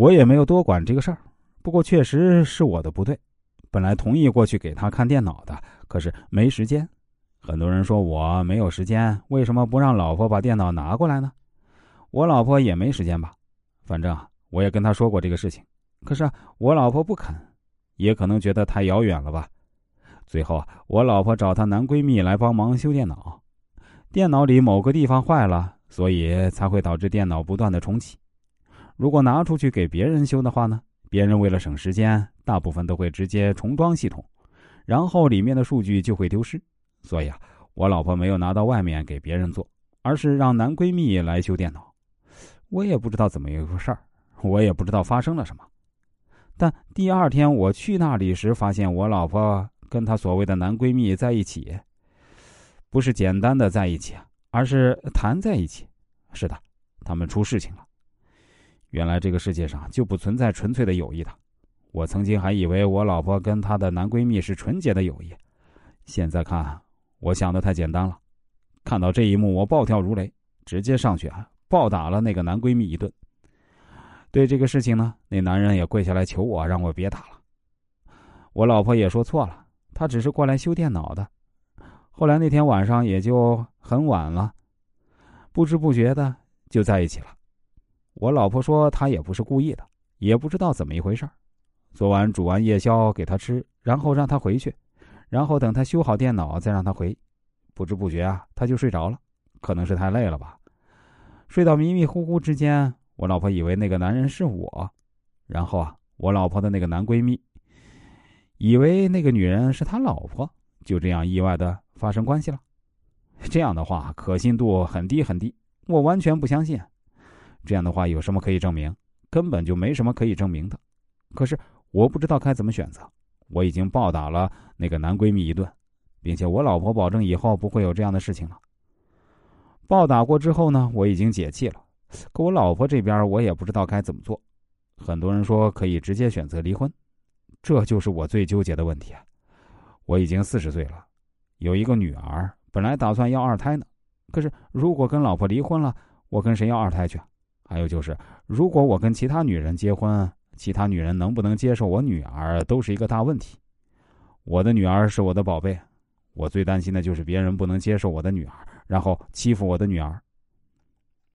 我也没有多管这个事儿。不过确实是我的不对，本来同意过去给他看电脑的，可是没时间。很多人说我没有时间，为什么不让老婆把电脑拿过来呢？我老婆也没时间吧？反正我也跟她说过这个事情，可是我老婆不肯，也可能觉得太遥远了吧。最后，我老婆找她男闺蜜来帮忙修电脑，电脑里某个地方坏了，所以才会导致电脑不断的重启。如果拿出去给别人修的话呢？别人为了省时间，大部分都会直接重装系统，然后里面的数据就会丢失。所以啊，我老婆没有拿到外面给别人做，而是让男闺蜜来修电脑。我也不知道怎么一回事儿，我也不知道发生了什么。但第二天我去那里时，发现我老婆跟她所谓的男闺蜜在一起，不是简单的在一起，而是谈在一起。是的，他们出事情了。原来这个世界上就不存在纯粹的友谊的。我曾经还以为我老婆跟她的男闺蜜是纯洁的友谊，现在看，我想的太简单了。看到这一幕，我暴跳如雷，直接上去啊暴打了那个男闺蜜一顿。对这个事情呢，那男人也跪下来求我，让我别打了。我老婆也说错了，她只是过来修电脑的。后来那天晚上也就很晚了，不知不觉的就在一起了。我老婆说她也不是故意的，也不知道怎么一回事昨晚煮完夜宵给她吃，然后让她回去，然后等她修好电脑再让她回。不知不觉啊，她就睡着了，可能是太累了吧。睡到迷迷糊糊之间，我老婆以为那个男人是我，然后啊，我老婆的那个男闺蜜以为那个女人是他老婆，就这样意外的发生关系了。这样的话可信度很低很低，我完全不相信。这样的话有什么可以证明？根本就没什么可以证明的。可是我不知道该怎么选择。我已经暴打了那个男闺蜜一顿，并且我老婆保证以后不会有这样的事情了。暴打过之后呢，我已经解气了。可我老婆这边我也不知道该怎么做。很多人说可以直接选择离婚，这就是我最纠结的问题。我已经四十岁了，有一个女儿，本来打算要二胎呢。可是如果跟老婆离婚了，我跟谁要二胎去？还有就是，如果我跟其他女人结婚，其他女人能不能接受我女儿，都是一个大问题。我的女儿是我的宝贝，我最担心的就是别人不能接受我的女儿，然后欺负我的女儿。